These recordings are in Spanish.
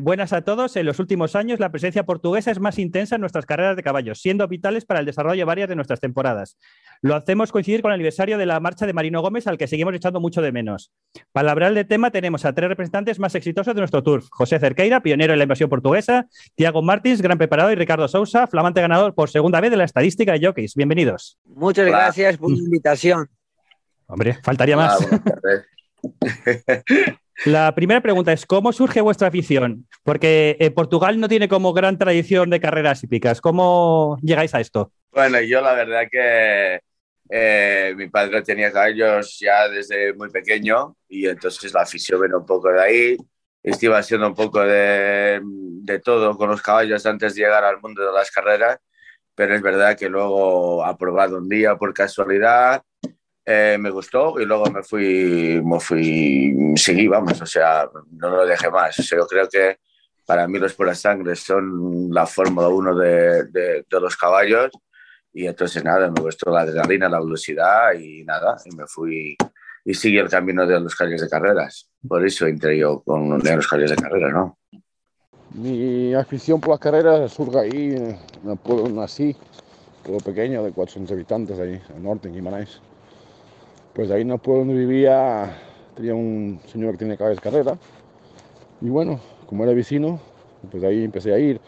buenas a todos. En los últimos años, la presencia portuguesa es más intensa en nuestras carreras de caballos, siendo vitales para el desarrollo de varias de nuestras temporadas. Lo hacemos coincidir con el aniversario de la marcha de Marino Gómez, al que seguimos echando mucho de menos. Para hablar del tema, tenemos a tres representantes más exitosos de nuestro Tour: José Cerqueira, pionero en la invasión portuguesa, Tiago Martins, gran preparado, y Ricardo Sousa, flamante ganador por segunda vez de la estadística de jockeys. Bienvenidos. Muchas gracias por la invitación. Hombre, faltaría más. La primera pregunta es, ¿cómo surge vuestra afición? Porque eh, Portugal no tiene como gran tradición de carreras hípicas. ¿Cómo llegáis a esto? Bueno, yo la verdad que eh, mi padre tenía caballos ya desde muy pequeño y entonces la afición vino un poco de ahí. Estuve haciendo un poco de, de todo con los caballos antes de llegar al mundo de las carreras, pero es verdad que luego aprobado un día por casualidad eh, me gustó y luego me fui, me fui, seguí, vamos, o sea, no lo dejé más. O yo creo que para mí los puras sangre son la Fórmula 1 de, de, de, los caballos y entonces nada, me gustó la adrenalina, la velocidad y nada, y me fui y seguí el camino de los caballos de carreras. Por eso entré yo con los caballos de carrera, ¿no? Mi afición por las carreras surge ahí, en el pueblo nací, pueblo pequeño de 400 habitantes ahí, al norte, en Guimarães pues ahí en el pueblo donde vivía tenía un señor que tiene caballos de carrera. Y bueno, como era vecino, pues ahí empecé a ir.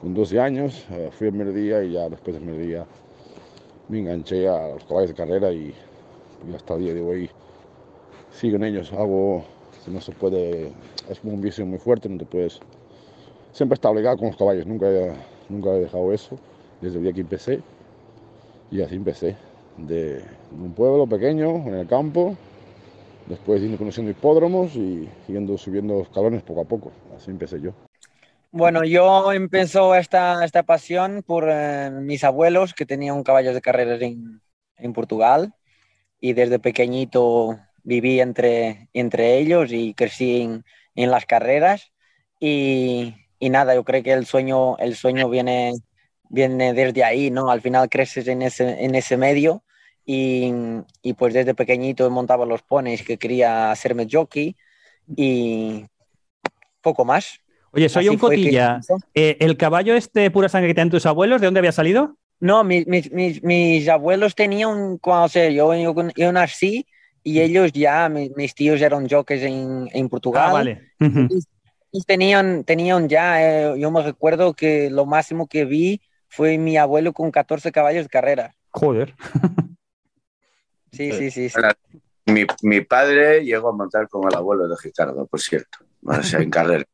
Con 12 años eh, fui al mediodía y ya después del mediodía me enganché a los caballos de carrera y, y hasta el día de hoy sigo en ellos. Hago, si no se puede, es un vicio muy fuerte, no te puedes... Siempre está obligado con los caballos, nunca, nunca he dejado eso desde el día que empecé y así empecé de un pueblo pequeño, en el campo, después yendo conociendo hipódromos y siguiendo subiendo escalones poco a poco. Así empecé yo. Bueno, yo empezó esta, esta pasión por eh, mis abuelos que tenían caballos de carreras en, en, Portugal y desde pequeñito viví entre, entre ellos y crecí en, en las carreras y, y, nada, yo creo que el sueño, el sueño viene, viene desde ahí, ¿no? Al final creces en ese, en ese medio y, y, pues desde pequeñito montaba los ponis que quería hacerme jockey y poco más. Oye, soy Así un cotilla. Eh, ¿El caballo este pura sangre que tenían tus abuelos, de dónde había salido? No, mis, mis, mis abuelos tenían, o sea, yo, yo, yo nací y ellos ya, mis, mis tíos eran jockeys en, en Portugal. Ah, vale. y, y, tenían, tenían ya, eh, yo me recuerdo que lo máximo que vi fue mi abuelo con 14 caballos de carrera. Joder. Sí, sí, sí. sí. Mi, mi, padre llegó a montar con el abuelo de Ricardo, por cierto, o sea, en carrera.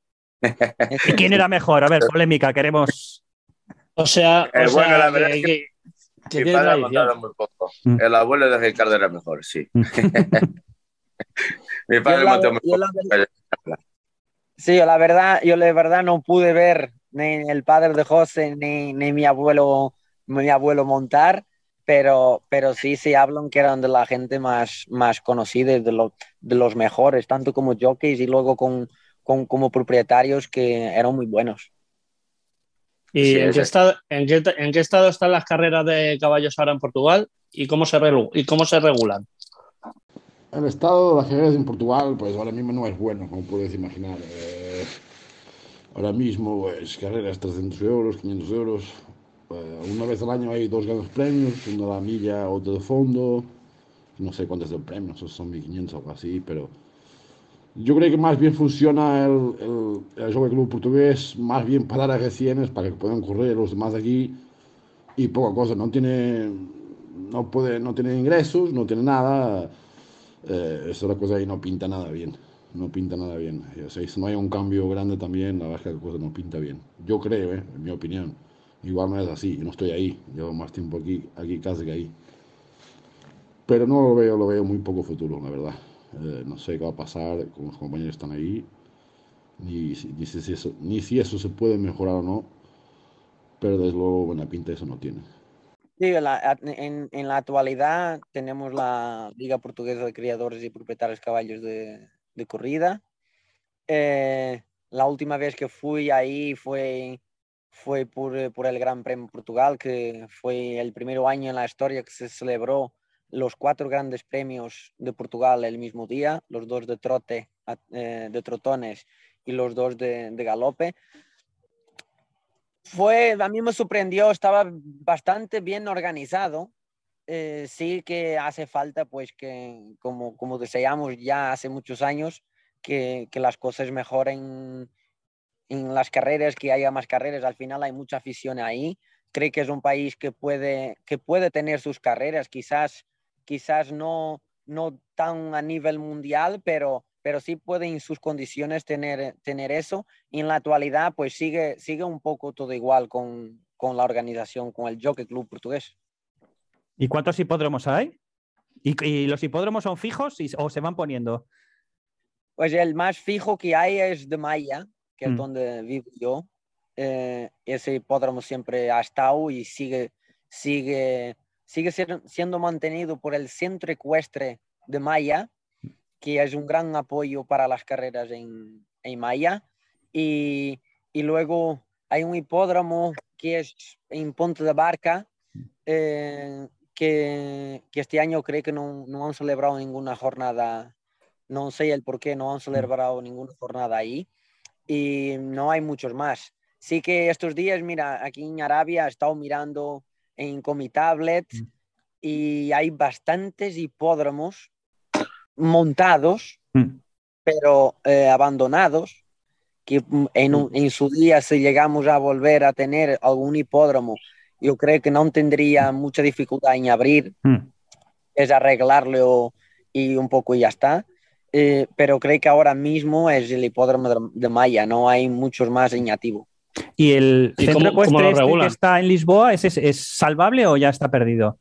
¿Y quién era mejor? A ver, polémica, queremos. O sea, eh, bueno, sea la verdad que, es que, que mi padre ha montado muy poco. Mm. El abuelo de Ricardo era mejor, sí. mi padre montó muy poco. La, sí, yo la verdad, yo la verdad no pude ver ni el padre de José ni, ni mi abuelo mi abuelo montar pero, pero sí se hablan que eran de la gente más, más conocida, de, lo, de los mejores, tanto como jockeys y luego con, con, como propietarios que eran muy buenos. ¿Y sí, en, qué estado, en, qué, en, qué estado, están las carreras de caballos ahora en Portugal y cómo se, y cómo se regulan? El estado de las carreras en Portugal, pues ahora mismo no es bueno, como puedes imaginar. Eh, ahora mismo, pues carreras 300 euros, 500 euros, Uh, una vez al año hay dos grandes premios, uno de la milla, otro de fondo. No sé cuánto es el premio, no sé, son 1500 o algo así, pero yo creo que más bien funciona el, el, el Club portugués, más bien para las recientes, para que puedan correr los demás de aquí y poca cosa. No tiene, no puede, no tiene ingresos, no tiene nada. Eh, esa cosa ahí no pinta nada bien. No pinta nada bien. Si no hay un cambio grande también, la verdad es que la cosa no pinta bien. Yo creo, eh, en mi opinión. Igual no es así, yo no estoy ahí, llevo más tiempo aquí, aquí casi que ahí. Pero no lo veo, lo veo muy poco futuro, la verdad. Eh, no sé qué va a pasar con los compañeros que están ahí, ni, ni, si eso, ni si eso se puede mejorar o no, pero desde luego buena pinta eso no tiene. Sí, la, en, en, la actualidad tenemos la Liga Portuguesa de Criadores y Propietarios Caballos de, de Corrida. Eh, la última vez que fui ahí fue fue por, eh, por, el Gran Premio Portugal, que fue el primer año en la historia que se celebró los cuatro grandes premios de Portugal el mismo día, los dos de trote, eh, de trotones los dos de, de galope. Fue, a mí me sorprendió, estaba bastante bien organizado. Eh, sí que hace falta, pues, que como, como deseamos ya hace muchos años, que, que las cosas mejoren en las carreras, que haya más carreras. Al final hay mucha afición ahí. Creo que es un país que puede, que puede tener sus carreras, quizás, quizás no, no tan a nivel mundial, pero, pero sí puede en sus condiciones tener, tener eso. Y en la actualidad, pues sigue, sigue un poco todo igual con, con la organización, con el Jockey Club portugués. ¿Y cuántos hipódromos hay? ¿Y, y los hipódromos son fijos y, o se van poniendo? Pues el más fijo que hay es de Maya, que Mm. es donde vivo yo. Eh, ese hipódromo siempre ha estado y sigue, sigue, sigue ser- siendo mantenido por el Centro Ecuestre de Maya, que es un gran apoyo para las carreras en, en Maya. Y, y luego hay un hipódromo que es en Ponte de Barca, eh, que, que este año creo que no, no han celebrado ninguna jornada, no sé el por qué no han celebrado ninguna jornada ahí y no hay muchos más. Sí que estos días, mira, aquí en Arabia he estado mirando en Comitablet Mm. y hay bastantes hipódromos montados, Mm. pero eh, abandonados, que mm, en, en su día si llegamos a volver a tener algún hipódromo, yo creo que no tendría mucha dificultad en abrir, Mm. es arreglarlo y un poco y ya está. Eh, pero creo que ahora mismo es el hipódromo de, de Maya, no hay muchos más en activo. ¿Y el ¿Y centro cómo- cómo este que está en Lisboa ¿es, es, es salvable o ya está perdido?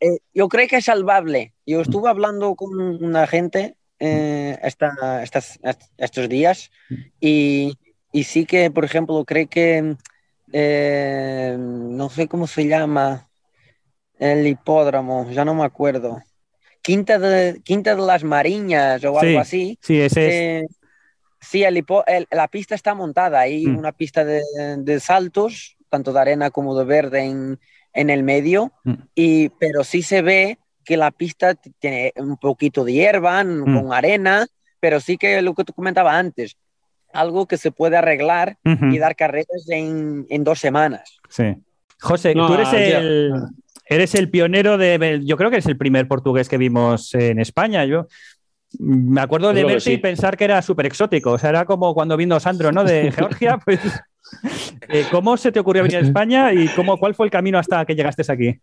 Eh, yo creo que es salvable. Yo estuve hablando con una gente eh, esta- estas- est- estos días y, y sí que, por ejemplo, creo que eh, no sé cómo se llama el hipódromo, ya no me acuerdo. Quinta de, Quinta de las Mariñas o Sí. algo así. Sí, ese es. Eh, sí, el hipo- el- la pista está montada. Hay Mm. una pista de, de saltos, tanto de arena como de verde en, en el medio, Mm. y, pero sí se ve que la pista tiene un poquito de hierba, Mm. con arena, pero sí que lo que tú comentabas antes, algo que se puede arreglar Ujú, y dar carreras en, en dos semanas. sí. José, No, tú eres el, eres el pionero de. Yo creo que eres el primer portugués que vimos en España. Yo me acuerdo de verte y sí. pensar que era súper exótico. O sea, era como cuando vino Sandro, ¿no? De Georgia. Pues, eh, ¿Cómo se te ocurrió venir a España y cómo, cuál fue el camino hasta que llegaste aquí?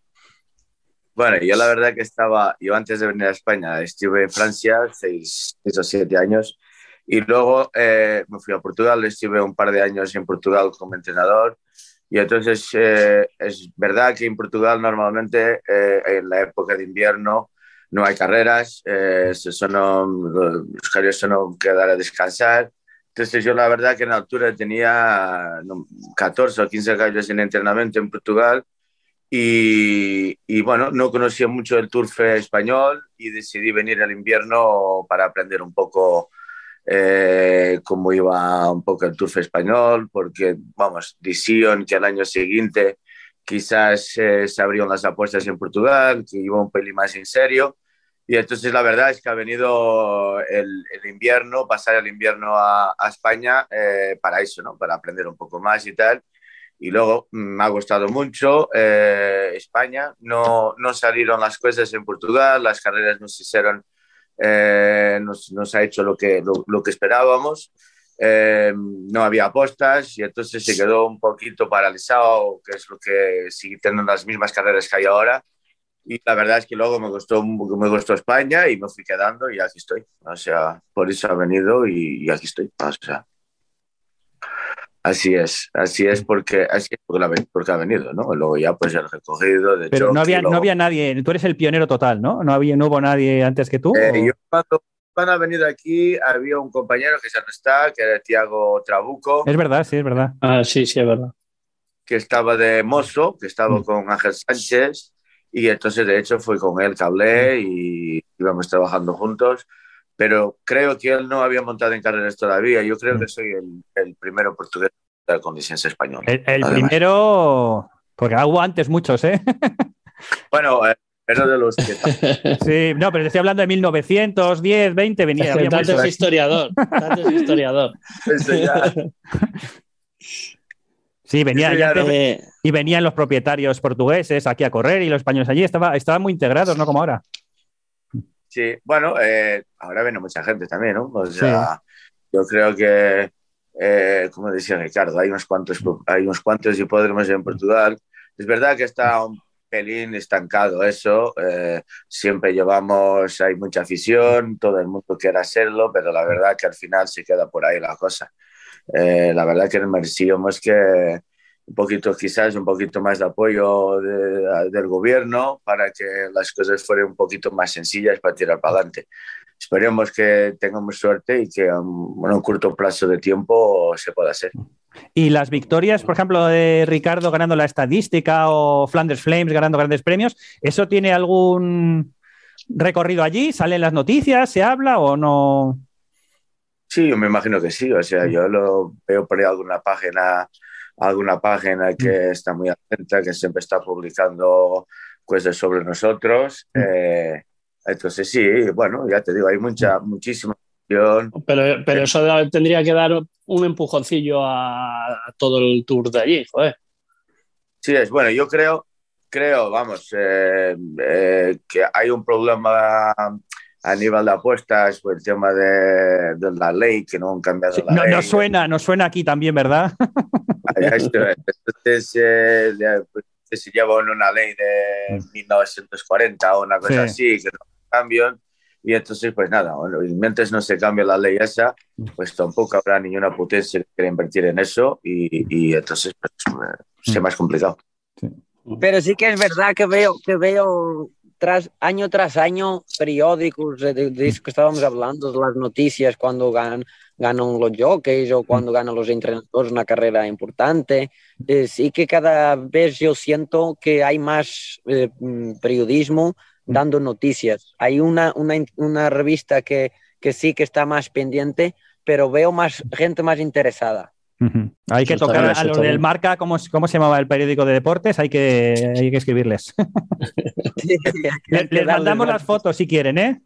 Bueno, yo la verdad que estaba, yo antes de venir a España estuve en Francia seis, seis o siete años y luego eh, me fui a Portugal, estuve un par de años en Portugal como entrenador y entonces eh, es verdad que en Portugal normalmente eh, en la época de invierno no hay carreras, eh, se sono, los caballos no quedar a descansar. Entonces yo la verdad que en altura tenía no, 14 o 15 caballos en entrenamiento en Portugal y, y, bueno, no conocía mucho el turf español y decidí venir al invierno para aprender un poco eh, cómo iba un poco el turf español, porque, vamos, decían que al año siguiente quizás eh, se abrieron las apuestas en Portugal, que iba un pelín más en serio. Y entonces la verdad es que ha venido el, el invierno, pasar el invierno a, a España eh, para eso, ¿no? Para aprender un poco más y tal y luego mm, me ha gustado mucho eh, España. No, no salieron las cosas en Portugal, las carreras nos hicieron, eh, nos, nos, ha hecho lo que, lo, lo que esperábamos. Eh, no había apostas y entonces se quedó un poquito paralizado, que es lo que sigue teniendo las mismas carreras que hay ahora. Y la verdad es que luego me gustó, me gustó España y me fui quedando y aquí estoy. O sea, por eso ha venido y, y aquí estoy. O sea, Así es, así es porque, así es porque, la, porque, ha venido, ¿no? Luego ya pues el recogido de Pero no había, luego... no había nadie, tú eres el pionero total, ¿no? No, había, no hubo nadie antes que tú. Eh, yo cuando, cuando, ha venido aquí había un compañero que ya no está, que era Tiago Trabuco. Es verdad, sí, es verdad. Ah, sí, sí, es verdad. Que estaba de mozo, que estaba mm. con Ángel Sánchez y entonces de hecho fue con él que hablé y íbamos trabajando juntos pero creo que él no había montado en carreras todavía. Yo creo que soy el, el primero portugués con licencia española. El, el primero, porque hubo antes muchos, ¿eh? Bueno, eh, pero de los que... Sí, no, pero estoy hablando de 1910, 20, venía. Es que tanto es historiador, tanto es historiador. Sí, venía ya y venían los propietarios portugueses aquí a correr y los españoles allí, estaban estaba muy integrados, no como ahora. Sí, bueno, eh, ahora viene mucha gente también, ¿no? O sea, yo creo que, eh, como decía Ricardo, hay unos cuantos, hay unos cuantos hipódromos en Portugal. Es verdad que está un pelín estancado eso. Eh, siempre llevamos, hay mucha afición, todo el mundo quiere hacerlo, pero la verdad que al final se queda por ahí la cosa. Eh, la verdad que merecíamos que un poquito, quizás un poquito más de apoyo del gobierno para que las cosas fueran un poquito más sencillas para tirar para adelante. Esperemos que tengamos suerte y que en un corto plazo de tiempo se pueda hacer. Y las victorias, por ejemplo, de Ricardo ganando la estadística o Flanders Flames ganando grandes premios, ¿eso tiene algún recorrido allí? ¿Salen las noticias? ¿Se habla o no? Sí, yo me imagino que sí. O sea, yo lo veo por ahí alguna página, alguna página que mm. está muy atenta, que siempre está publicando cosas sobre nosotros. Mm. Eh, entonces sí, bueno, ya te digo, hay mucha, mm. muchísima pero, pero eso tendría que dar un empujoncillo a, todo el tour de allí, joder. Sí, es bueno, yo creo, creo, vamos, eh, eh, que hay un problema a nivel de apuestas por el tema de, la ley, que no han cambiado la no, ley. No suena, no suena aquí también, ¿verdad? Entonces, eh, pues, se lleva una ley de 1940 o una cosa así, que no cambian. Y entonces, pues nada, bueno, mientras no se cambie la ley esa, pues tampoco habrá ninguna potencia que quiera invertir en eso y, y entonces pues, sea más complicado. Pero sí que es verdad que veo, que veo tras, año tras año periódicos de, de, que estábamos hablando, de las noticias cuando ganan, ganan los jockeys o cuando ganan los entrenadores una carrera importante. Eh, sí que cada vez yo siento que hay más eh, mm, periodismo dando noticias. Hay una, una, una revista que, que, sí que está más pendiente, pero veo más gente más interesada. Hay que tocar a los del marca, ¿cómo, ¿cómo, se llamaba el periódico de deportes? Hay que, hay que escribirles. les, mandamos las fotos si quieren, ¿eh?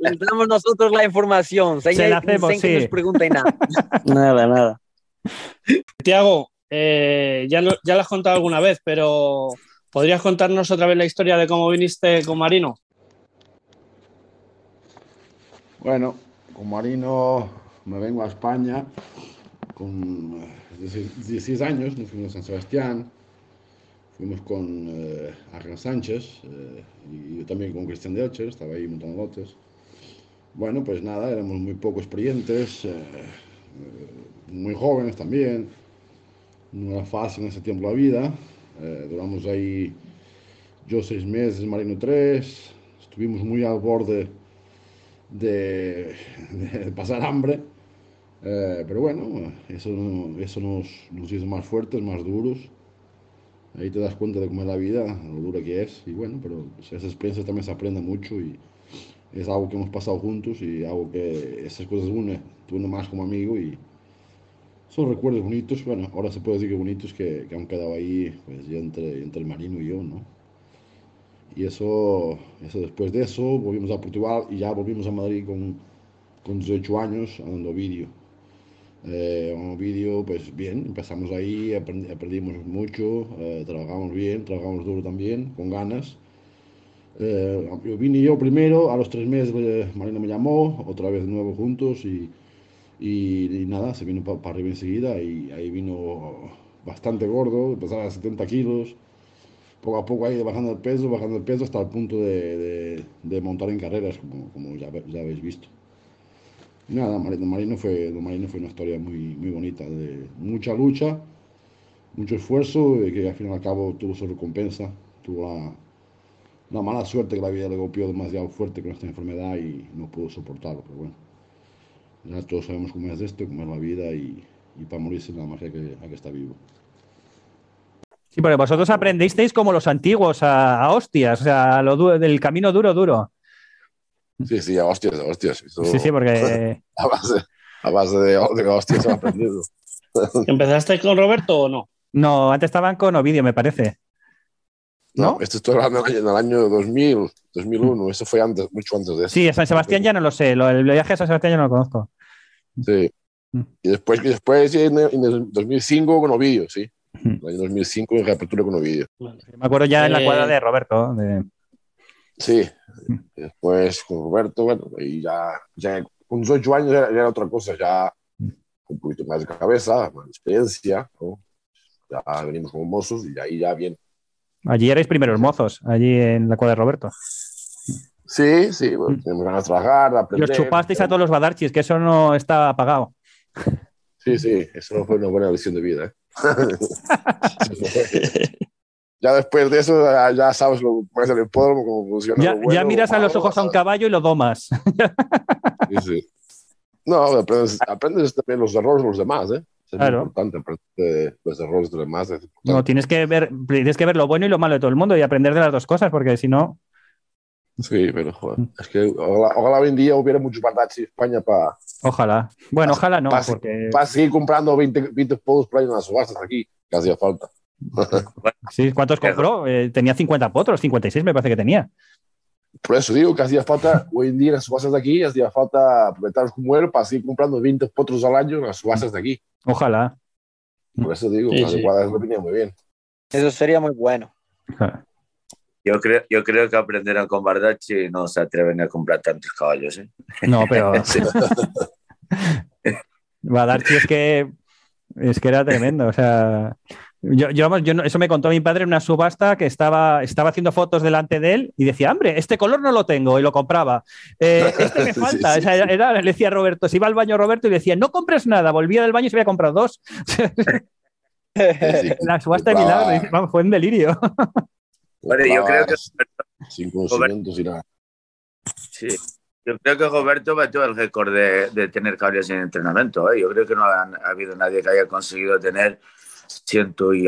Les damos nosotros la información. Se la hacemos, sí. nos pregunten nada. nada, nada. Tiago, eh, ya, lo, ya lo has contado alguna vez, pero ¿Podrías contarnos otra vez la historia de cómo viniste con Marino? Bueno, con Marino me vengo a España con 16 eh, años, nos fuimos a San Sebastián, fuimos con eh, Sánchez eh, y yo también con Cristian Delcher, estaba ahí montando lotes. Bueno, pues nada, éramos muy poco experientes, eh, muy jóvenes también, no era fácil en ese tiempo la vida, duramos ahí yo seis meses, Marino tres, estuvimos muy al borde de, pasar hambre, eh, pero bueno, eso, eso nos, nos, hizo más fuertes, más duros. Ahí te das cuenta de cómo es la vida, lo dura que es, y bueno, pero esas experiencias también se aprende mucho y es algo que hemos pasado juntos y algo que esas cosas une, tú uno más como amigo y, son recuerdos bonitos, bueno, ahora se puede decir que bonitos que, que han quedado ahí, pues ya entre, entre el marino y yo, ¿no? Y eso, eso después de eso volvimos a Portugal y ya volvimos a Madrid con, con 18 años andando vídeo. Eh, un vídeo, pues bien, empezamos ahí, aprendimos mucho, eh, trabajamos bien, trabajamos duro también, con ganas. Eh, yo vine yo primero, a los tres meses Marina me llamó, otra vez de nuevo juntos y y, nada, se vino para arriba enseguida y ahí vino bastante gordo, pesaba 70 kilos, poco a poco ahí bajando el peso, bajando el peso hasta el punto de, de, montar en carreras, como, como ya, habéis visto. Nada, Marino, Marino, fue, Marino fue una historia muy, muy bonita, de mucha lucha, mucho esfuerzo, y que al fin y al cabo tuvo su recompensa, tuvo la, la mala suerte que la vida le golpeó demasiado fuerte con esta enfermedad y no pudo soportarlo, pero bueno. Ya todos sabemos cómo es esto, cómo es la vida y, y para morirse nada más que, hay que estar vivo. Sí, porque vosotros aprendisteis como los antiguos a, hostias, o sea, del camino duro, duro. Sí, sí, a hostias, a hostias. sí, sí, porque. a base, a base de, de hostias aprendido. ¿Empezaste con Roberto o no? No, antes estaban con Ovidio, me parece. No, ¿No? esto estoy hablando en el año 2000, 2001. Eso fue antes, mucho antes de eso. Sí, a San Sebastián ya no lo sé. Lo, el viaje a San Sebastián ya no lo conozco. Sí. Mm. Y después, y después en, el, en el 2005 con Ovidio, sí. Mm. En el año 2005 en reapertura con Ovidio. Me acuerdo ya en la Eh, cuadra de Roberto. de- Sí. Y después con Roberto, bueno, y ya, ya con 18 años ya, ya era otra cosa, ya un poquito más de cabeza, más de experiencia, ¿no? Ya venimos como mozos y ahí ya bien. Allí erais primeros mozos, allí en la cuadra de Roberto. Sí, sí, bueno, Mm. tenemos ganas de trabajar, de Y aprender. os chupasteis a todos los badarchis, que eso no está apagado. Sí, sí, eso no fue una buena lección de vida. ¿eh? ya después de eso ya, sabes lo que es el hipódromo, cómo funciona. Ya, lo bueno, ya miras a los ojos a un caballo y lo domas. Sí, sí. No, aprendes, aprendes también los errores de los demás, ¿eh? Es Claro. importante aprender de los errores de los demás. No, tienes que ver, tienes que ver lo bueno y lo malo de todo el mundo y aprender de las dos cosas, porque si no. Sí, pero joder, es que ojalá, ojalá hoy en día hubiera muchos bardachis en España para Ojalá. Bueno, ojalá no, pase- porque seguir comprando 20, 20 podos por ahí en las subastas aquí, que hacía falta. sí, ¿cuántos compró? Eh, tenía 50 potros, 56 me parece que tenía. Por eso digo que hacía falta, hoy en día en las subastas de aquí, hacía falta propietarios como él para seguir comprando 20 potros al año en las subastas de aquí. Ojalá. Por eso digo, Sí, sí. cuadras lo venía muy bien. Eso sería muy bueno. Yo creo, yo creo que aprenderán con Bardacci y no se atreven a comprar tantos caballos. ¿eh? No, pero Sí. Badarchi es que es que era tremendo. O sea, yo, yo, yo no- eso me contó mi padre en una subasta que estaba, estaba haciendo fotos delante de él y decía, hombre, este color no lo tengo y lo compraba. Eh, este me falta. sí. O sea, era- era- le decía a Roberto, se iba al baño Roberto y le decía, no compres nada. Volvía del baño y se había comprado dos. La subasta de milagro. vamos, fue un delirio. Bueno, yo creo que Sin conocimientos y nada. Sí. Yo creo que Roberto batió el récord de, de tener caballos en entrenamiento. ¿eh? Yo creo que no ha, ha habido nadie que haya conseguido tener ciento y,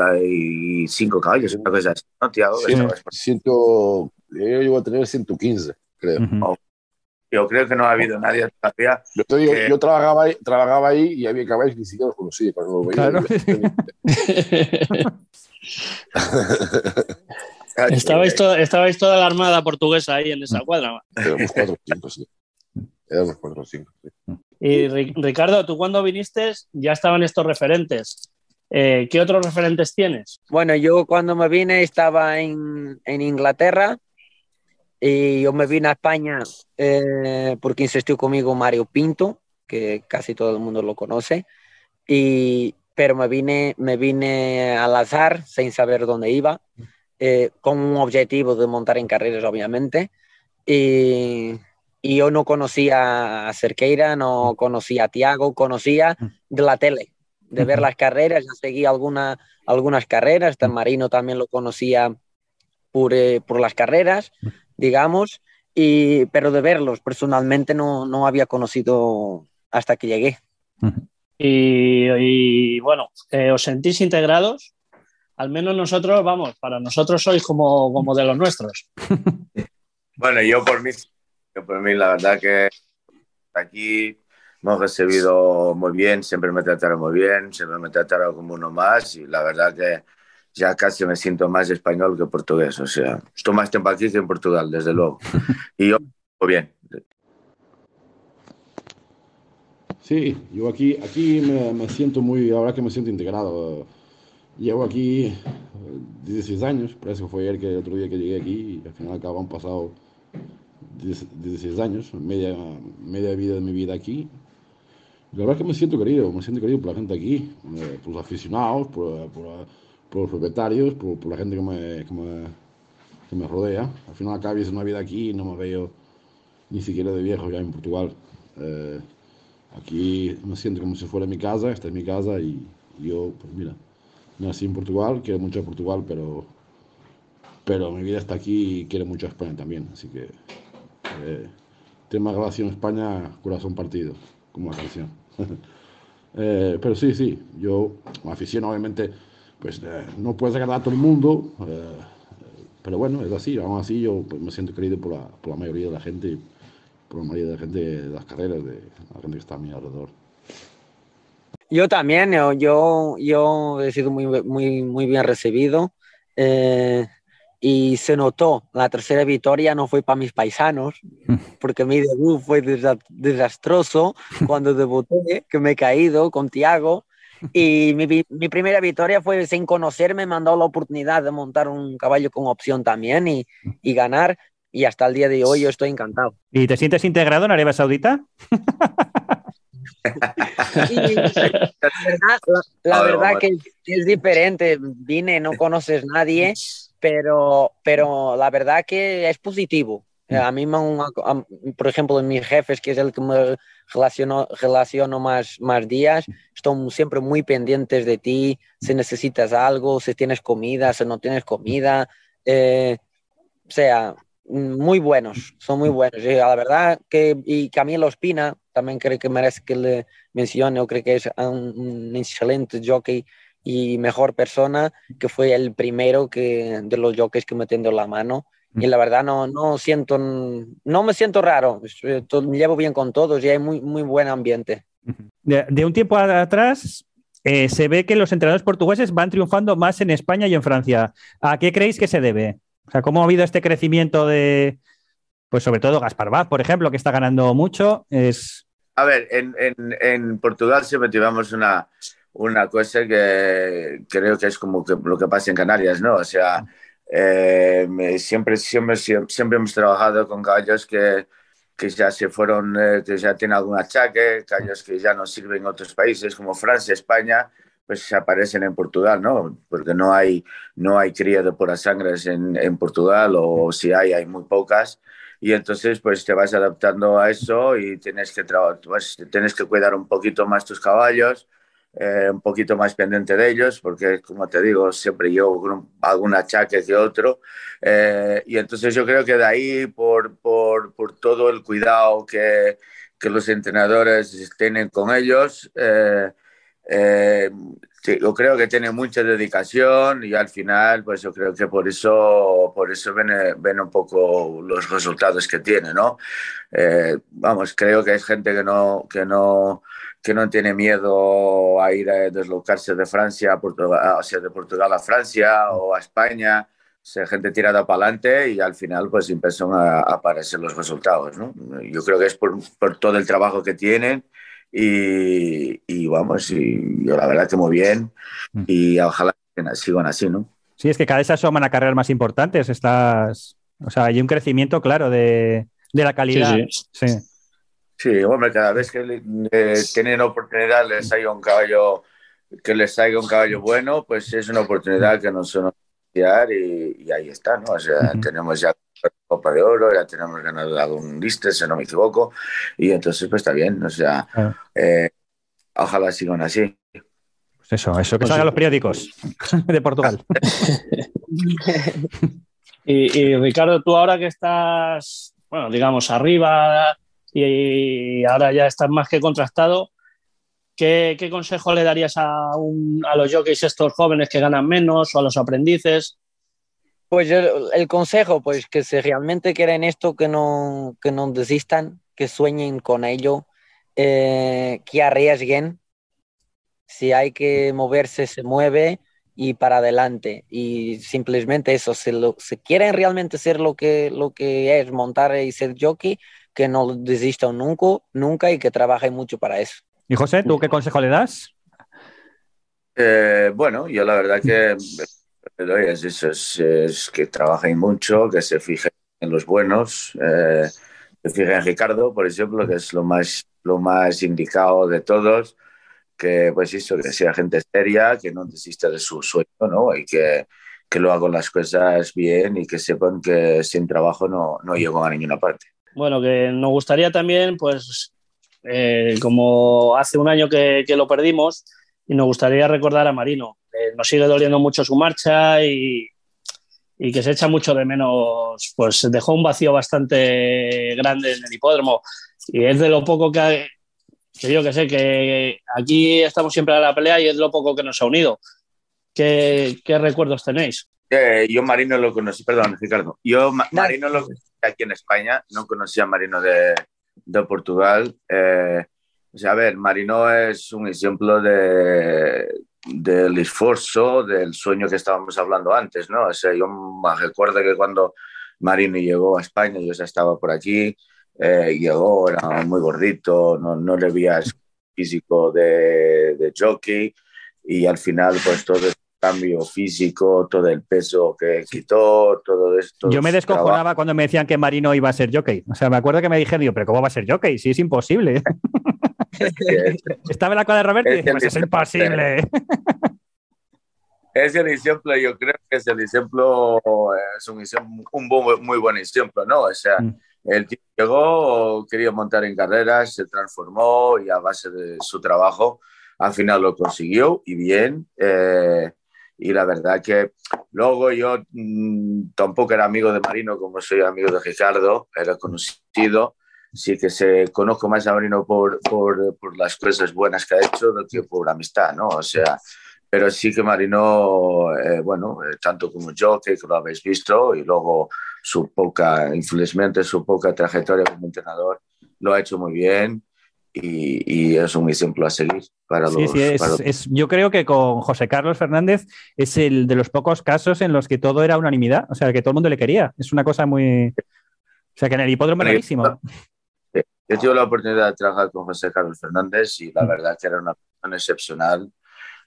y cinco caballos, una cosa así, ¿no, Tiago? Sí. Ciento, yo llego a tener 115, creo. Ujú. Yo creo que no ha habido nadie todavía. Yo, te digo, Que- yo trabajaba, ahí, trabajaba ahí y había caballos que ni siquiera los conocía. Cuando veía, Claro. estabais, to- estabais toda la armada portuguesa ahí en esa cuadra. Éramos cuatro o cinco, sí. Éramos cuatro o cinco. sí. Y Ri- Ricardo, tú cuando viniste ya estaban estos referentes. Eh, ¿Qué otros referentes tienes? Bueno, yo cuando me vine estaba en, en Inglaterra y yo me vine a España eh, porque insistió conmigo Mario Pinto, que casi todo el mundo lo conoce, y, pero me vine, me vine al azar sin saber dónde iba, eh, con un objetivo de montar en carreras, obviamente, y, y yo no conocía a Cerqueira, no conocía a Tiago, conocía de la tele, de ver las carreras, ya seguía alguna, algunas carreras, este Marino también lo conocía por, eh, por las carreras, digamos, y, pero de verlos personalmente no, no había conocido hasta que llegué. Y, y, bueno, eh, ¿os sentís integrados? Al menos nosotros, vamos, para nosotros sois como, como de los nuestros. Bueno, yo por mí, yo por mí, la verdad que aquí me he recibido muy bien, siempre me trataron muy bien, siempre me trataron como uno más y la verdad que ya casi me siento más español que portugués. O sea, estoy más tiempo aquí que en Portugal, desde luego. Y yo, muy bien. Sí, yo aquí, aquí me, me siento muy, ahora que me siento integrado. Llevo aquí eh, 16 años, parece que fue ayer que el otro día que llegué aquí y al final acabo han pasado 10 16 años, media, media vida de mi vida aquí. La verdad es que me siento querido, me siento querido por la gente aquí, eh, por los aficionados, por, por- por los propietarios, por, por la gente que me, que, me, que me rodea. Al final acá es una vida aquí y no me veo ni siquiera de viejo ya en Portugal. Eh, Aquí me siento como si fuera mi casa, esta es mi casa y yo, pues mira, nací en Portugal, quiero mucho a Portugal, pero, pero mi vida está aquí y quiero mucho a España también. Así que, eh, tema relación España, corazón partido, como la canción. Eh, pero sí, sí, yo, afición, obviamente, pues eh, no puedes agradar a todo el mundo, eh, pero bueno, es así, aún así yo pues, me siento querido por la, por la mayoría de la gente por la mayoría de la gente de las carreras, de la gente que está a mi alrededor. Yo también, yo, yo, yo he sido muy, muy, muy bien recibido eh, y se notó. La tercera victoria no fue para mis paisanos, porque mi debut fue desastroso cuando debuté, que me he caído con Tiago. Y mi, mi, primera victoria fue sin conocerme, me dado la oportunidad de montar un caballo con opción también y, y ganar. Y hasta el día de hoy yo estoy encantado. ¿Y te sientes integrado en Arabia Saudita? la verdad, que es diferente. Vine, no conoces nadie, pero, pero la verdad que es positivo. A mí, por ejemplo, en mis jefes, que es el que me relaciono, relaciono más, más días, están siempre muy pendientes de ti, si necesitas algo, si tienes comida, si no tienes comida. Eh, o sea, muy buenos, son muy buenos. Y la verdad que, y Camilo Espina, también creo que merece que le mencione, yo creo que es un, excelente jockey y mejor persona, que fue el primero que, de los jockeys que me tendió la mano. Y la verdad no, no siento, no me siento raro, me llevo bien con todos y hay muy, muy buen ambiente. De, un tiempo atrás eh, se ve que los entrenadores portugueses van triunfando más en España y en Francia. ¿A qué creéis que se debe? O sea, ¿cómo ha habido este crecimiento de, pues sobre todo Gaspar Vaz, por ejemplo, que está ganando mucho? Es... A ver, en, en, Portugal siempre tuvimos una, una cosa que creo que es como que lo que pasa en Canarias, ¿no? O sea, eh, siempre, siempre, siempre hemos trabajado con caballos que, que ya se fueron, eh, que ya tienen algún achaque, caballos que ya no sirven en otros países como Francia, España, pues aparecen en Portugal, ¿no? Porque no hay, no hay cría de puras sangres en, en, Portugal o si hay, hay muy pocas. Y entonces pues te vas adaptando a eso y tienes que, pues, tienes que cuidar un poquito más tus caballos, eh, un poquito más pendiente de ellos, porque como te digo, siempre yo algún achaque que otro. Eh, y entonces yo creo que de ahí, por, por, por todo el cuidado que, que, los entrenadores tienen con ellos, eh, eh, yo creo que tiene mucha dedicación y al final, pues yo creo que por eso, por eso ven, ven un poco los resultados que tiene, ¿no? Eh, vamos, creo que hay gente que no, que no, que no tiene miedo a ir a deslocarse de Francia a Portugal, o sea, de Portugal a Francia o a España. O gente tirada para adelante y al final pues empiezan a, aparecer los resultados, ¿no? Yo creo que es por, por todo el trabajo que tienen y, vamos, y yo la verdad que muy bien mm. y ojalá sigan así, ¿no? Sí, es que cada vez se asoman a carreras más importantes. Estás, o sea, hay un crecimiento claro de, de la calidad. Sí, sí. hombre, cada vez que eh, tienen oportunidad les hay un caballo que les salga un caballo bueno, pues es una oportunidad que nos son y, y, ahí está, ¿no? O sea, tenemos ya Copa de Oro, ya tenemos ganado algún liste, si no me equivoco, y entonces pues está bien, o sea, eh, ojalá sigan así. Pues eso, eso que pues salgan los periódicos de Portugal. y, Ricardo, tú ahora que estás, bueno, digamos, arriba y, ahora ya estás más que contrastado, ¿qué, consejo le darías a, a los jockeys estos jóvenes que ganan menos o a los aprendices? Pues el, consejo, pues que si realmente quieren esto, que no, que no desistan, que sueñen con ello, eh, que arriesguen. Si hay que moverse, se mueve y para adelante. Y simplemente eso, si, lo, quieren realmente ser lo que, lo que es montar y ser jockey, que no desistan nunca, nunca y que trabajen mucho para eso. Y José, ¿tú qué consejo le das? Eh, bueno, yo la verdad que es eso, es, que trabajen mucho, que se fijen en los buenos, eh, se fijen en Ricardo, por ejemplo, que es lo más, lo más indicado de todos, que pues eso, que sea gente seria, que no desista de su sueño, ¿no? Y que, que lo hagan las cosas bien y que sepan que sin trabajo no, no llegan a ninguna parte. Bueno, que nos gustaría también, pues, eh, como hace un año que, que lo perdimos, y nos gustaría recordar a Marino, nos sigue doliendo mucho su marcha y, que se echa mucho de menos, pues dejó un vacío bastante grande en el hipódromo y es de lo poco que, que yo que sé, que aquí estamos siempre a la pelea y es lo poco que nos ha unido. ¿Qué, recuerdos tenéis? Eh, yo Marino lo conocí, perdón Ricardo, yo Marino lo conocí aquí en España, no conocía a Marino de, de Portugal. Eh, o sea, a ver, Marino es un ejemplo de, del esfuerzo, del sueño que estábamos hablando antes, ¿no? O sea, yo me recuerdo que cuando Marino llegó a España, yo ya estaba por aquí, eh, llegó, era muy gordito, no, no le veía físico de, de jockey y al final pues todo el cambio físico, todo el peso que quitó, todo esto. Yo me descojonaba cuando me decían que Marino iba a ser jockey. O sea, me acuerdo que me dijeron, pero ¿cómo va a ser jockey? Sí, es imposible. Estaba en la cuadra de Roberto y dije, pues es imposible. Es el ejemplo, yo creo que es el ejemplo, es un, un muy buen ejemplo, ¿no? O sea, mm. el tío llegó, quería montar en carreras, se transformó y a base de su trabajo, al final lo consiguió y bien. Eh, y la verdad que luego yo mmm, tampoco era amigo de Marino como soy amigo de Ricardo, era conocido, sí que se conozco más a Marino por, por, por las cosas buenas que ha hecho que por amistad, ¿no? O sea, pero sí que Marino, eh, bueno, eh, tanto como yo, que lo habéis visto, y luego su poca, infelizmente su poca trayectoria como entrenador, lo ha hecho muy bien y, y es un ejemplo a seguir para sí, los... Sí, es, para... es, yo creo que con José Carlos Fernández es el de los pocos casos en los que todo era unanimidad, o sea, que todo el mundo le quería. Es una cosa muy... O sea, que en el hipódromo era. Yo tuve la oportunidad de trabajar con José Carlos Fernández y la Mm. verdad que era una persona excepcional,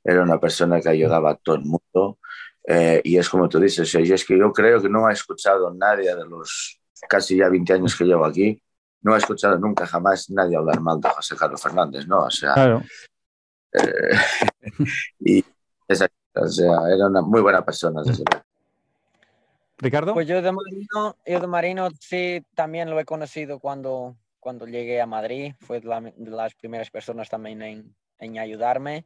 era una persona que ayudaba a todo el mundo. Eh, y es como tú dices, yo es que yo creo que no ha escuchado nadie de los casi ya 20 años que llevo aquí, no ha escuchado nunca jamás nadie hablar mal de José Carlos Fernández, ¿no? O sea, Claro. eh, y esa- o sea, era una muy buena persona, desde. Ricardo. Pues yo de Marino, yo de Marino sí también lo he conocido cuando, cuando llegué a Madrid. Fue la- de las primeras personas también en, en ayudarme.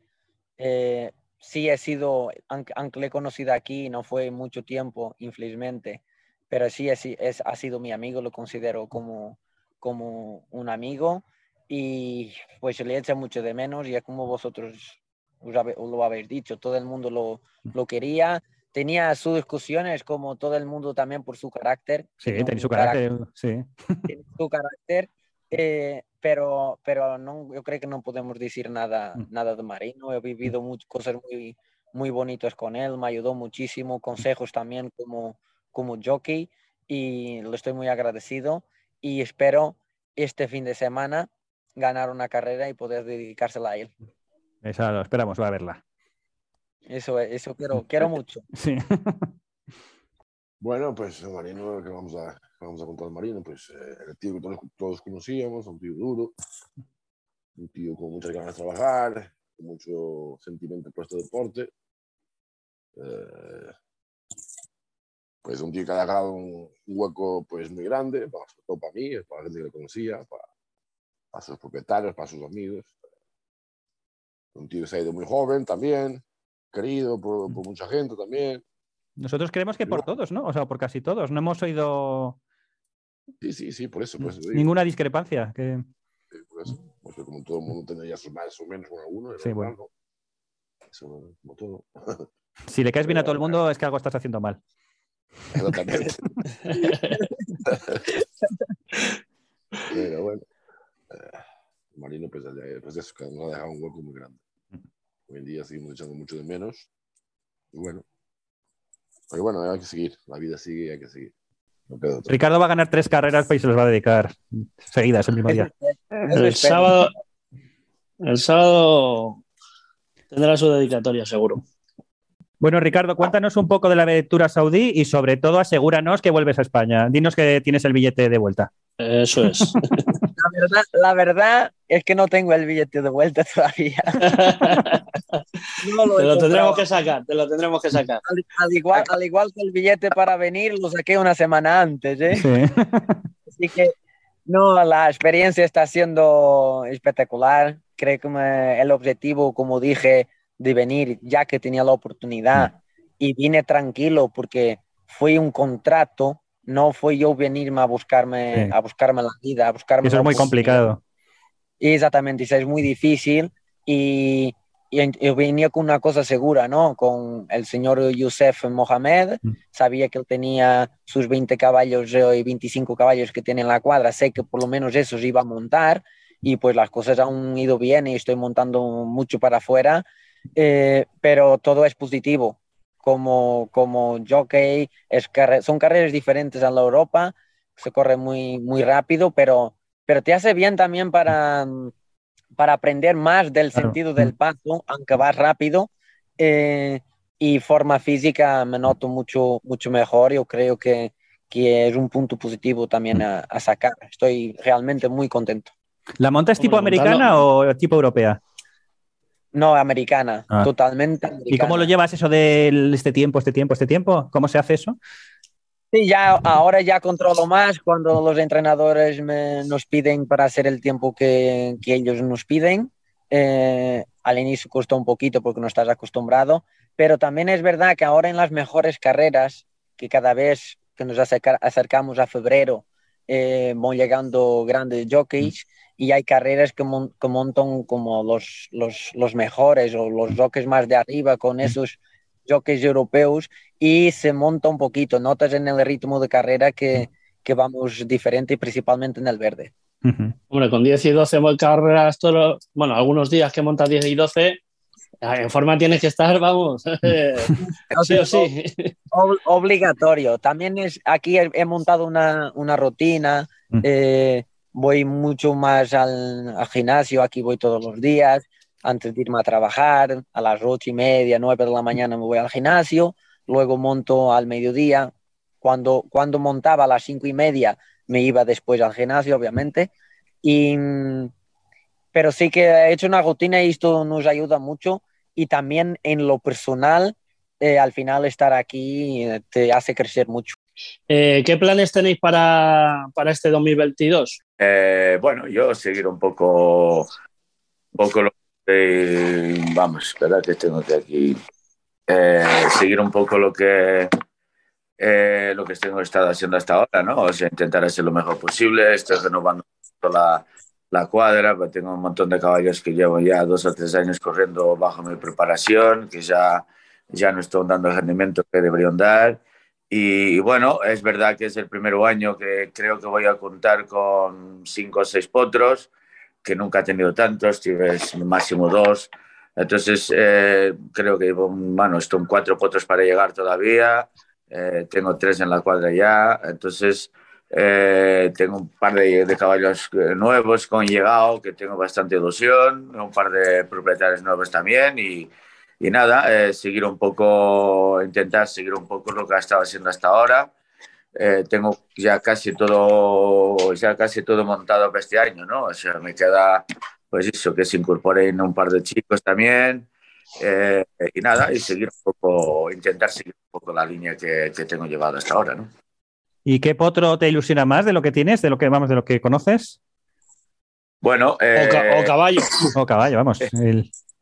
Eh, sí he sido, aunque, aunque le he conocido aquí, no fue mucho tiempo, infelizmente, pero sí es, es, ha sido mi amigo, lo considero como, como un amigo y pues le echa mucho de menos y es como vosotros lo habéis dicho, todo el mundo lo, lo quería, tenía sus discusiones como todo el mundo también por su carácter. Sí, tenía su carácter. Sí. tiene su carácter, eh, pero, pero no, yo creo que no podemos decir nada, nada de Marino. He vivido muchas cosas muy, muy bonitas con él, me ayudó muchísimo, consejos también como, como jockey y le estoy muy agradecido y espero este fin de semana ganar una carrera y poder dedicársela a él. Esa lo esperamos, va a verla. Eso, eso quiero, quiero mucho. Sí. Bueno, pues Marino, que vamos a, vamos a contar Marino, pues eh, el tío que todos, todos conocíamos, un tío duro, un tío con muchas ganas de trabajar, con mucho sentimiento por este deporte. Eh, pues un tío que ha dejado un hueco pues muy grande, para, sobre todo para mí, para la gente que lo conocía, para, para sus propietarios, para sus amigos. Un tío que se ha ido muy joven también, querido por, por mucha gente también. Nosotros creemos que por todos, ¿no? O sea, por casi todos. No hemos oído Sí, sí, sí, por eso. Por eso digo. ninguna discrepancia. Que... Sí, por eso. Porque como todo el mundo ya sus más o menos con alguno. Sí, bueno. ¿no? Eso, como todo. Si le caes bien a todo el mundo es que algo estás haciendo mal. Exactamente. Pero bueno. eh, Marino, pues, eh, pues eso, que nos ha dejado un hueco muy grande. Hoy en día seguimos echando mucho de menos. Y bueno. Pero bueno, hay que seguir. La vida sigue y hay que seguir. No. Ricardo va a ganar tres carreras y se los va a dedicar seguidas el mismo día. El sábado, el sábado tendrá su dedicatoria, seguro. Bueno, Ricardo, cuéntanos un poco de la aventura saudí y sobre todo asegúranos que vuelves a España. Dinos que tienes el billete de vuelta. Eso es. La verdad, la verdad es que no tengo el billete de vuelta todavía. No lo te lo tendremos que sacar, te lo tendremos que sacar. Al, al igual, al igual que el billete para venir, lo saqué una semana antes, ¿eh? Sí. Así que, no, la experiencia está siendo espectacular. Creo que me- el objetivo, como dije, de venir, ya que tenía la oportunidad, y vine tranquilo porque fue un contrato, no fue yo venirme a buscarme, Sí. a buscarme la vida, a buscarme Eso es muy complicado. Exactamente, eso es muy difícil y, y yo venía con una cosa segura, ¿no? Con el señor Youssef Mohamed, Mm. sabía que él tenía sus 20 caballos y 25 caballos que tiene en la cuadra, sé que por lo menos esos iba a montar y pues las cosas han ido bien y estoy montando mucho para afuera eh, pero todo es positivo. Como, como jockey, es son carreras diferentes en la Europa, se corre muy, muy rápido, pero, pero te hace bien también para, para aprender más del sentido del paso, aunque vas rápido. Eh, y forma física me noto mucho, mucho mejor. Yo creo que, que es un punto positivo también a, a, sacar. Estoy realmente muy contento. ¿La monta es tipo americana o tipo europea? No, americana, ah. totalmente. Americana. ¿Y cómo lo llevas eso de este tiempo, este tiempo, este tiempo? ¿Cómo se hace eso? Sí, ya, ahora ya controlo más cuando los entrenadores me, nos piden para hacer el tiempo que, que ellos nos piden. Eh, al inicio costó un poquito porque no estás acostumbrado, pero también es verdad que ahora en las mejores carreras, que cada vez que nos acercamos a febrero, eh, van llegando grandes jockeys y hay carreras que, montan como los, los, mejores o los jockeys más de arriba con esos jockeys europeos y se monta un poquito, notas en el ritmo de carrera que, que vamos diferente, principalmente en el verde. Hombre, con 10 y 12 carreras, todos, bueno, algunos días que montas 10 y 12, en forma tienes que estar, vamos. sí o sí. obligatorio. También es, aquí he, montado una, una rutina, eh, voy mucho más al, gimnasio, aquí voy todos los días, antes de irme a trabajar, a las ocho y media, nueve de la mañana me voy al gimnasio, luego monto al mediodía, cuando, cuando montaba a las cinco y media me iba después al gimnasio, obviamente, y, pero sí que he hecho una rutina y esto nos ayuda mucho. Y también en lo personal, eh, al final estar aquí eh, te hace crecer mucho. Eh, ¿Qué planes tenéis para, para este 2022? bueno, yo seguir un poco, un poco lo que, vamos, espera que tengo que aquí, seguir un poco lo que lo que tengo estado haciendo hasta ahora, ¿no? O sea, intentar hacer lo mejor posible, estoy renovando la, la cuadra, pues tengo un montón de caballos que llevo ya dos o tres años corriendo bajo mi preparación, que ya, ya no están dando el rendimiento que deberían dar. Y, bueno, es verdad que es el primer año que creo que voy a contar con cinco o seis potros, que nunca he tenido tantos, tienes máximo dos. Entonces, eh, creo que bueno, estoy cuatro potros para llegar todavía, eh, tengo tres en la cuadra ya, entonces eh, tengo un par de, caballos eh, nuevos con llegado que tengo bastante ilusión, un par de propietarios nuevos también y, y nada, eh, seguir un poco, intentar seguir un poco lo que ha estado haciendo hasta ahora. tengo ya casi todo, ya casi todo montado para este año, ¿no? O sea, me queda pues eso, que se incorporen un par de chicos también. y nada, y seguir un poco, intentar seguir un poco la línea que, que tengo llevado hasta ahora, ¿no? ¿Y qué potro te ilusiona más de lo que tienes, de lo que vamos, de lo que conoces? Bueno, eh, o, caballo. O caballo, vamos.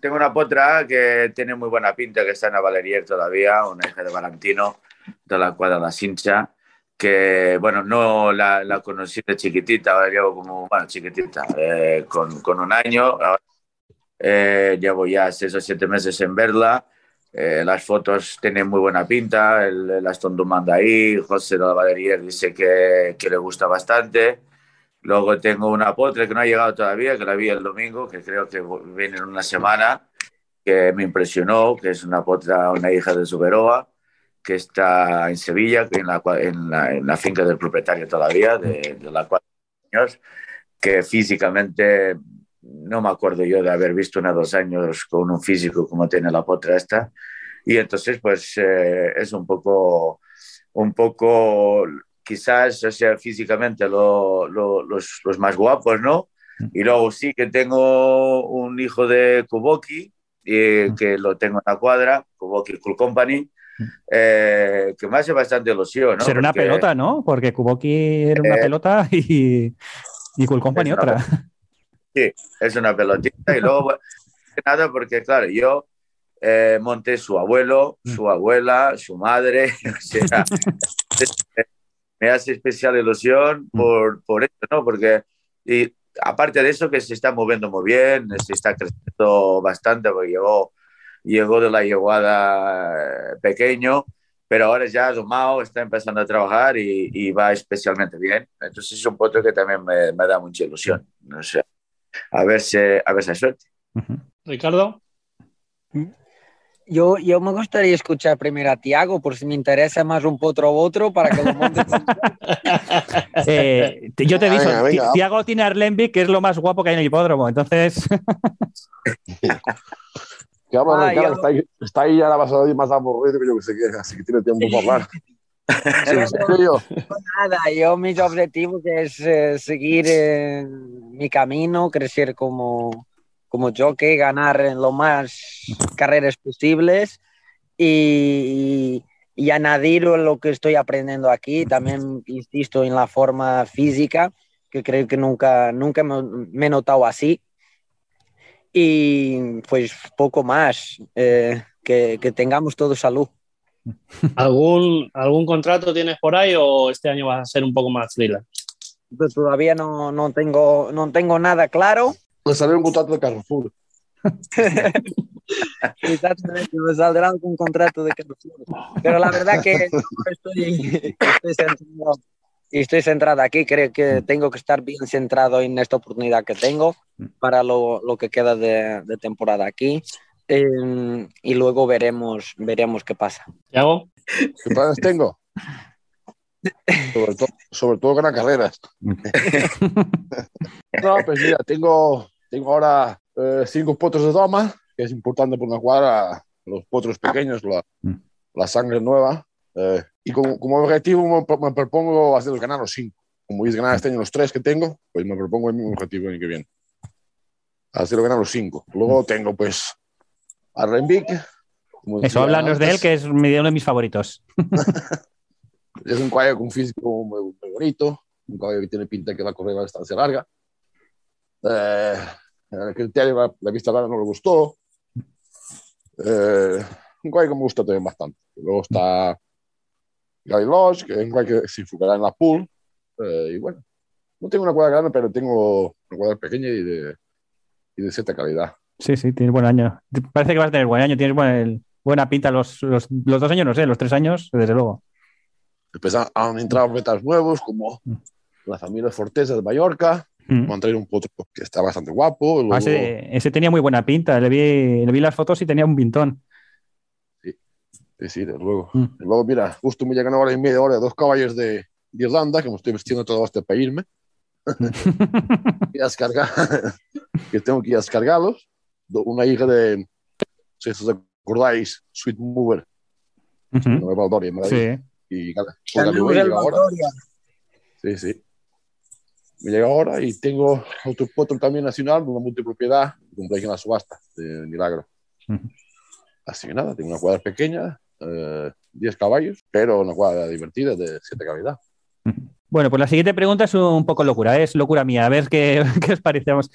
tengo una potra que tiene muy buena pinta, que está en la Valerier todavía, una hija de Valentino, de la cuadra La Cincha, que, bueno, no la, la conocí de chiquitita, ahora llevo como, bueno, chiquitita, eh, con, con, un año, eh, llevo ya seis o siete meses en verla eh, las fotos tienen muy buena pinta, el, la están tomando ahí, José de la Valerier dice que, que, le gusta bastante. Luego tengo una potre que no ha llegado todavía, que la vi el domingo, que creo que viene en una semana, que me impresionó, que es una potra, una hija de Suberoa, que está en Sevilla, en la, en la, en la finca del propietario todavía, de, de la cual años, que físicamente no me acuerdo yo de haber visto una dos años con un físico como tiene la potra esta. Y entonces, pues eh, es un poco, un poco, quizás, o sea, físicamente lo, lo, los, los, más guapos, ¿no? Mm. Y luego sí que tengo un hijo de Kuboki, y, mm. que lo tengo en la cuadra, Kuboki Cool Company, mm. eh, que me hace bastante ilusión, ¿no? Será una pelota, ¿no? Porque Kuboki era una eh, pelota y, y Cool Company otra. Sí, es una pelotita. Y luego, nada, porque claro, yo eh, monté su abuelo, su abuela, su madre. O sea, me hace especial ilusión mm. por, por eso, ¿no? Porque, y aparte de eso, que se está moviendo muy bien, se está creciendo bastante, porque llegó, llegó de la yeguada eh, pequeño, pero ahora ya domado, está empezando a trabajar y, y, va especialmente bien. Entonces es un potro que también me, me da mucha ilusión. No sé a ver si, a ver si hay suerte. Ricardo. Yo, yo me gustaría escuchar primero a Tiago, por si me interesa más un potro u otro, para que lo monte. Eh, yo te venga. Tiago tiene Arlenby, que es lo más guapo que hay en el hipódromo. Entonces, Ah, cara, yo- está, ahí, está ahí ahora vas a oír más aburrido que yo que sé qué, así que tiene tiempo para hablar. Sí, serio. Nada, yo mis objetivos es eh, seguir eh, mi camino, crecer como, como jockey, ganar en lo más carreras posibles y, y añadir lo que estoy aprendiendo aquí. También insisto en la forma física, que creo que nunca, nunca me, me he notado así. Y pues poco más, eh, que, que tengamos todo salud. ¿Algún, ¿Algún contrato tienes por ahí o este año vas a ser un poco más freelance? Pues todavía no, no, tengo, no tengo nada claro. Le salió un contrato de Carrefour. Exactamente, me saldrá algún contrato de Carrefour. Pero la verdad que estoy, estoy centrado, estoy centrado aquí. Creo que tengo que estar bien centrado en esta oportunidad que tengo para lo, lo que queda de, de temporada aquí. Eh, y luego veremos, veremos qué pasa. ¿Tiago? ¿Qué planes tengo? Sobre, todo sobre todo ganar carreras. No, pues mira, tengo, tengo ahora eh, cinco potros de doma, que es importante por una cuadra, los potros pequeños, la, la sangre nueva. eh, y como, como objetivo me, me propongo hacerlos ganar los cinco. Como hice ganar este año los tres que tengo, pues me propongo el mismo objetivo el año que viene. Hacerlo ganar los cinco. Luego tengo pues a Renvik. eso, háblanos de él, antes. que es uno de mis favoritos. Es un caballo con físico muy, muy bonito, un caballo que tiene pinta que va a correr a distancia larga. Eh, el criterio, la, vista larga no le gustó. Eh, un caballo que me gusta también bastante. Luego está Gary Lodge, que es un caballo que se enfocará en la pool. Eh, y bueno, no tengo una cuadra grande, pero tengo una cuadra pequeña y de, y de cierta calidad. Sí, sí, tienes buen año. Parece que vas a tener buen año, tienes buen- buena pinta los, los, los dos años, no sé, los tres años, desde luego. Después han, entrado metas nuevos, como la familia Forteza de Mallorca. Mm. Me han traído un potro que está bastante guapo. Luego, Ah, ese, ese tenía muy buena pinta, le vi, le vi las fotos y tenía un pintón. Sí, sí, desde luego. Mm. Luego, mira, justo me llegan ahora y media hora dos caballos de, de Irlanda, que me estoy vestiendo todo hasta para irme. descargar, que tengo que ir a descargarlos. Una hija de, no si os acordáis, Sweet Mover, Ujú. Nueva Valdoria, me la. Sí. Y Galileo el llega ahora. Sí, sí. Me llega ahora y tengo otro potro también nacional, una multipropiedad, compré en la subasta de Milagro. Así que nada, tengo una cuadra pequeña, eh, 10 caballos, pero una cuadra divertida de cierta calidad. Bueno, pues la siguiente pregunta es un poco locura, ¿eh? es locura mía, a ver qué, qué os parecemos.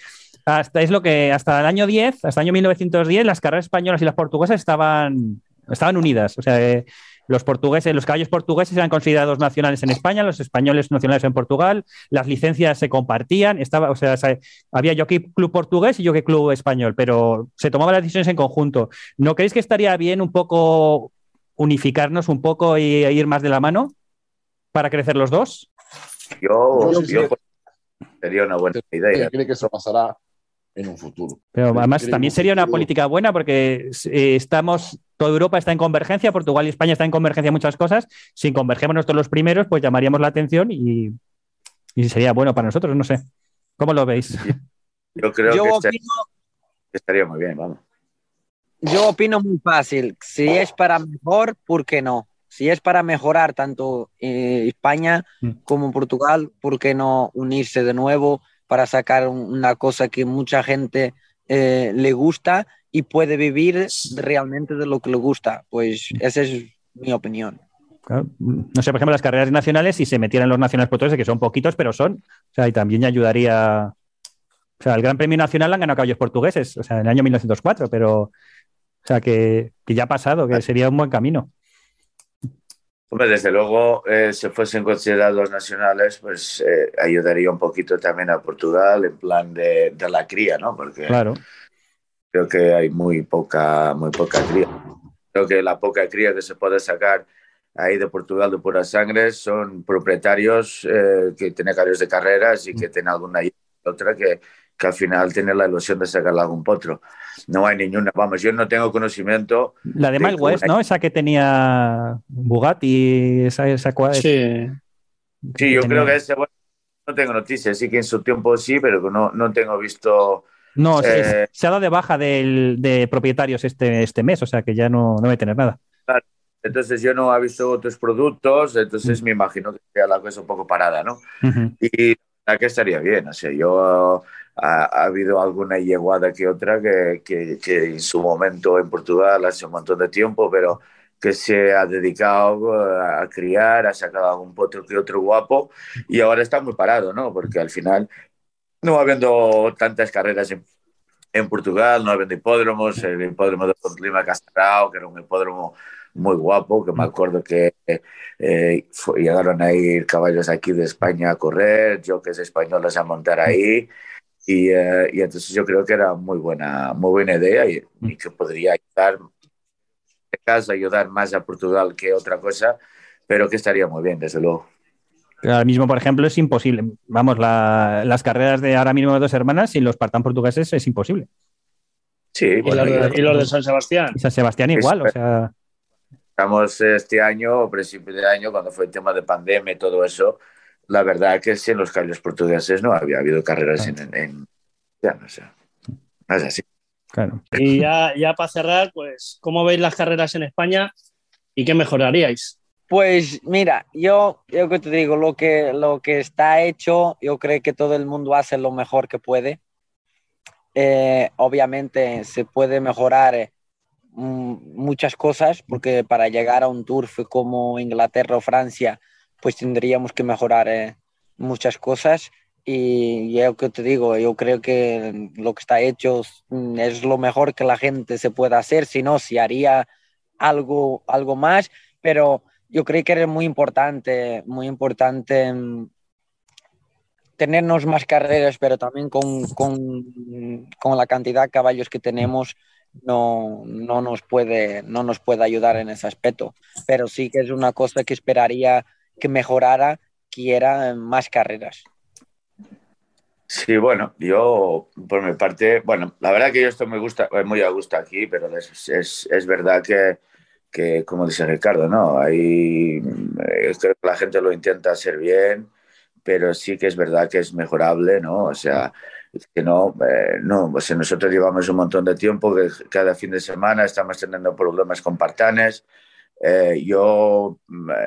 Hasta, es lo que hasta el año 10, hasta el año 1910, las carreras españolas y las portuguesas estaban, estaban unidas. O sea, eh, los portugueses, los caballos portugueses eran considerados nacionales en España, los españoles nacionales en Portugal, las licencias se compartían, estaba, o sea, se- había Jockey Club portugués y Jockey Club español, pero se tomaban las decisiones en conjunto. ¿No creéis que estaría bien un poco unificarnos un poco y e ir más de la mano para crecer los dos? Yo, Yo sí yo, pues, sería una buena idea. Cree que eso pasará en un futuro. Pero además creo también sería una política buena porque eh, estamos, toda Europa está en convergencia, Portugal y España están en convergencia en muchas cosas. Si convergemos nosotros los primeros, pues llamaríamos la atención y, y sería bueno para nosotros, no sé. ¿Cómo lo veis? Yo creo Yo que, este- opino, estaría muy bien, vamos. yo opino muy fácil. Si es para mejor, ¿por qué no? Si es para mejorar tanto eh, España Mm. como Portugal, ¿por qué no unirse de nuevo para sacar un- una cosa que mucha gente eh, le gusta y puede vivir realmente de lo que le gusta? Pues esa es mi opinión. Claro, No sé, por ejemplo, las carreras nacionales, si se metieran los nacionales portugueses, que son poquitos, pero son. O sea, y también ayudaría. O sea, el Gran Premio Nacional lo han ganado caballos portugueses, o sea, en el año 1904, pero. O sea, que, que ya ha pasado, que sería un buen camino. Hombre, desde luego, eh, si fuesen considerados nacionales, pues eh, ayudaría un poquito también a Portugal en plan de, de la cría, ¿no? Porque Claro. creo que hay muy poca, muy poca cría. Creo que la poca cría que se puede sacar ahí de Portugal de pura sangre son propietarios eh, que tienen caballos de carreras y que tienen alguna y otra que, que al final tiene la ilusión de sacarle algún potro. No hay ninguna, vamos, yo no tengo conocimiento. La de, Mile West, ¿no? Esa que tenía Bugatti, esa, esa Sí. Sí, yo creo que ese, bueno, no tengo noticias, sí que en su tiempo sí, pero no, no tengo visto. No, eh, se ha dado de baja del, de propietarios este, este mes, o sea que ya no, no va a tener nada. Claro. Entonces yo no he visto otros productos, entonces me imagino que sea la cosa un poco parada, ¿no? Y la que estaría bien, o sea, yo ha, habido alguna yeguada que otra que, que, que, en su momento en Portugal hace un montón de tiempo, pero que se ha dedicado eh, a criar, ha sacado algún potro que otro guapo y ahora está muy parado, ¿no? Porque al final no habiendo tantas carreras en, en Portugal, no habiendo hipódromos, el hipódromo de Lima Castrao, que era un hipódromo muy guapo, que me acuerdo que eh, llegaron a ir caballos aquí de España a correr, yo que es españoles a montar ahí. Y, eh, y, entonces yo creo que era muy buena, muy buena idea y, y que podría ayudar casa ayudar más a Portugal que otra cosa, pero que estaría muy bien, desde luego. ahora mismo, por ejemplo, es imposible. Vamos, las carreras de ahora mismo de dos hermanas sin los partan portugueses es imposible. Sí, y, los, de, San Sebastián. San Sebastián igual, o sea. Estamos este año, principio de año, cuando fue el tema de pandemia y todo eso, la verdad que sin los caballos portugueses no había habido carreras en, en, ya no sé, no es así. Y ya, ya para cerrar, pues, ¿cómo veis las carreras en España y qué mejoraríais? Pues mira, yo, yo que te digo, lo que, lo que está hecho, yo creo que todo el mundo hace lo mejor que puede. Eh, obviamente se puede mejorar mm, muchas cosas, porque para llegar a un turf como Inglaterra o Francia, pues tendríamos que mejorar eh, muchas cosas. Y yo que te digo, yo creo que lo que está hecho es lo mejor que la gente se pueda hacer, si no, si haría algo, algo más, pero yo creo que es muy importante, muy importante mm, tenernos más carreras, pero también con, con, con, la cantidad de caballos que tenemos no, no, nos puede, no nos puede ayudar en ese aspecto. Pero sí que es una cosa que esperaría que mejorara, que era más carreras. Sí, bueno, yo por mi parte, bueno, la verdad que yo estoy muy, gusta, muy a gusto aquí, pero es, es, es verdad que, que, como dice Ricardo, ¿no? Ahí eh, creo que la gente lo intenta hacer bien, pero sí que es verdad que es mejorable, ¿no? O sea, que no, eh, no, o sea, nosotros llevamos un montón de tiempo que cada fin de semana estamos teniendo problemas con partanes. Eh, yo,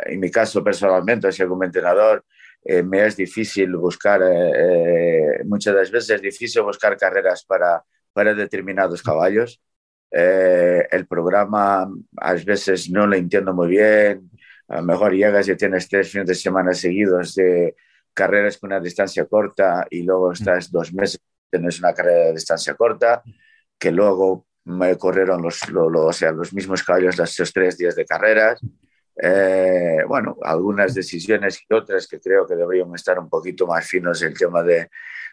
en mi caso personalmente, soy como entrenador, eh, me es difícil buscar, eh, eh, muchas de las veces es difícil buscar carreras para, para determinados caballos. el programa a veces no lo entiendo muy bien. A lo mejor llegas y tienes tres fines de semana seguidos de carreras con una distancia corta y luego estás dos meses tienes una carrera de distancia corta, que luego me corrieron los, o sea, los mismos caballos esos tres días de carreras. Eh, bueno, algunas decisiones y otras que creo que deberían estar un poquito más finos el tema de,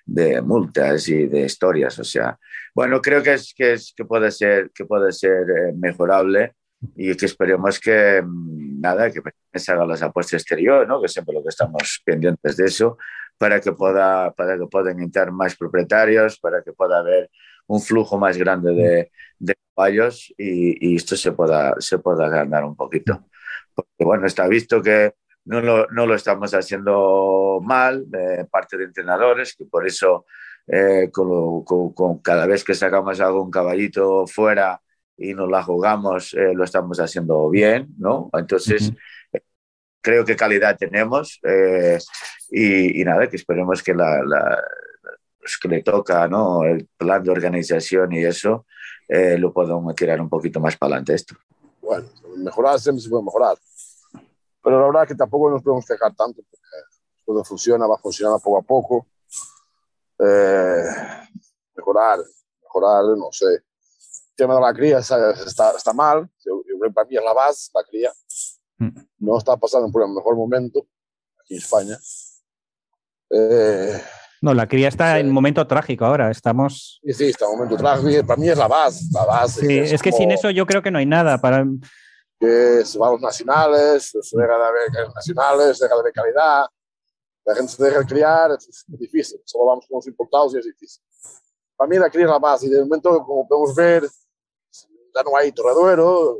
de multas y de historias. O sea, bueno, creo que, es, que, es, que puede ser, que puede ser eh, mejorable y que esperemos que mm, nada, que se haga las apuestas exterior, ¿no? que siempre lo que estamos pendientes de eso, para que, pueda, para que puedan entrar más propietarios, para que pueda haber un flujo más grande de, de caballos y, y, esto se pueda, se pueda ganar un poquito porque bueno, está visto que no lo, no lo estamos haciendo mal, eh, parte de entrenadores, que por eso eh, con, con, cada vez que sacamos algún caballito fuera y nos la jugamos, eh, lo estamos haciendo bien, ¿no? Entonces, uh -huh. creo que calidad tenemos y, y, nada, que esperemos que la, la pues que le toca, ¿no? El plan de organización y eso, lo podamos tirar un poquito más para adelante esto. Bueno, mejorar siempre se puede mejorar. Pero la verdad que tampoco nos podemos quejar tanto, porque todo funciona, va a funcionar poco a poco. Eh, mejorar, mejorar, no sé. El tema de la cría está, está mal, para mí es la base, la cría. No está pasando por el mejor momento aquí en España. Eh, no, la cría está sí. en momento trágico ahora. Estamos. Sí, sí, está en momento trágico. Para mí es la base. La base sí, es, es que como... sin eso yo creo que no hay nada. Para que se van los nacionales, se deja de haber nacionales, se deja de haber calidad. la gente se deja criar, es difícil. Solo vamos con los importados y es difícil. Para mí la cría es la base y de momento, como podemos ver, ya no hay torreduero.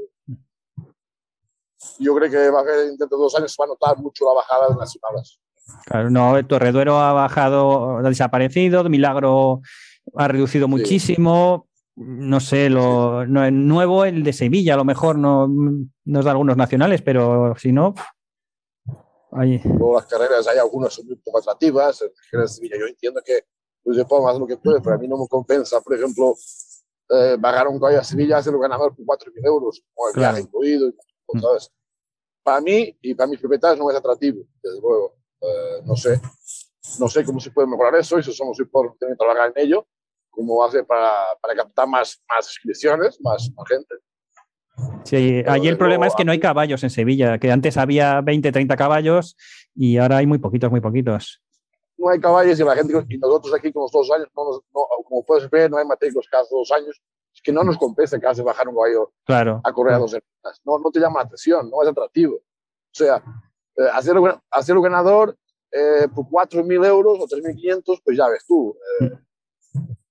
Yo creo que va a haber, dentro de dos años se va a notar mucho la bajada de nacionales. Claro, no, Torreduero ha bajado, ha desaparecido, Milagro ha reducido muchísimo. No sé, lo no, nuevo el de Sevilla, a lo mejor no nos da algunos nacionales, pero si no. Ahí. las carreras hay algunas son muy poco atractivas. De Sevilla yo entiendo que pues, yo puedo hacer lo que puede, pero a mí no me compensa, por ejemplo, eh, bajar un caballo a Sevilla, hacerlo ganador por 4.000 euros, con el claro. viaje incluido. Y, ¿sabes? Para mí y para mis propietarios no es atractivo, desde luego. Eh, no sé, no sé cómo se puede mejorar eso, eso somos por tener que trabajar en ello, cómo hace para, para captar más, más inscripciones, más, más gente. Sí, allí el problema es que no hay caballos en Sevilla, que antes había 20, 30 caballos y ahora hay muy poquitos, muy poquitos. No hay caballos y la gente, y nosotros aquí con los dos años, no como puedes ver, no hay matrículas cada dos años, es que no nos compensa casi bajar un caballo claro. a correr a dos semanas. No, no te llama la atención, no es atractivo. O sea, eh, hacerlo, hacerlo ganador eh, por 4.000 euros o 3.500, pues ya ves tú. Eh,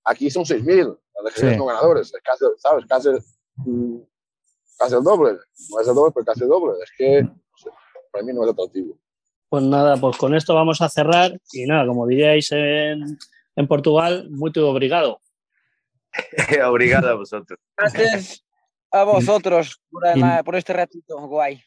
aquí son 6.000 las sí. no ganadores. Es casi, ¿sabes? Casi, mm, casi el doble. No es el doble, pero casi el doble. Es que no sé, para mí no es atractivo. Pues nada, pues con esto vamos a cerrar. Y nada, como diríais en, en Portugal, muy obrigado. obrigado a vosotros. Gracias a vosotros por, por este ratito, guay.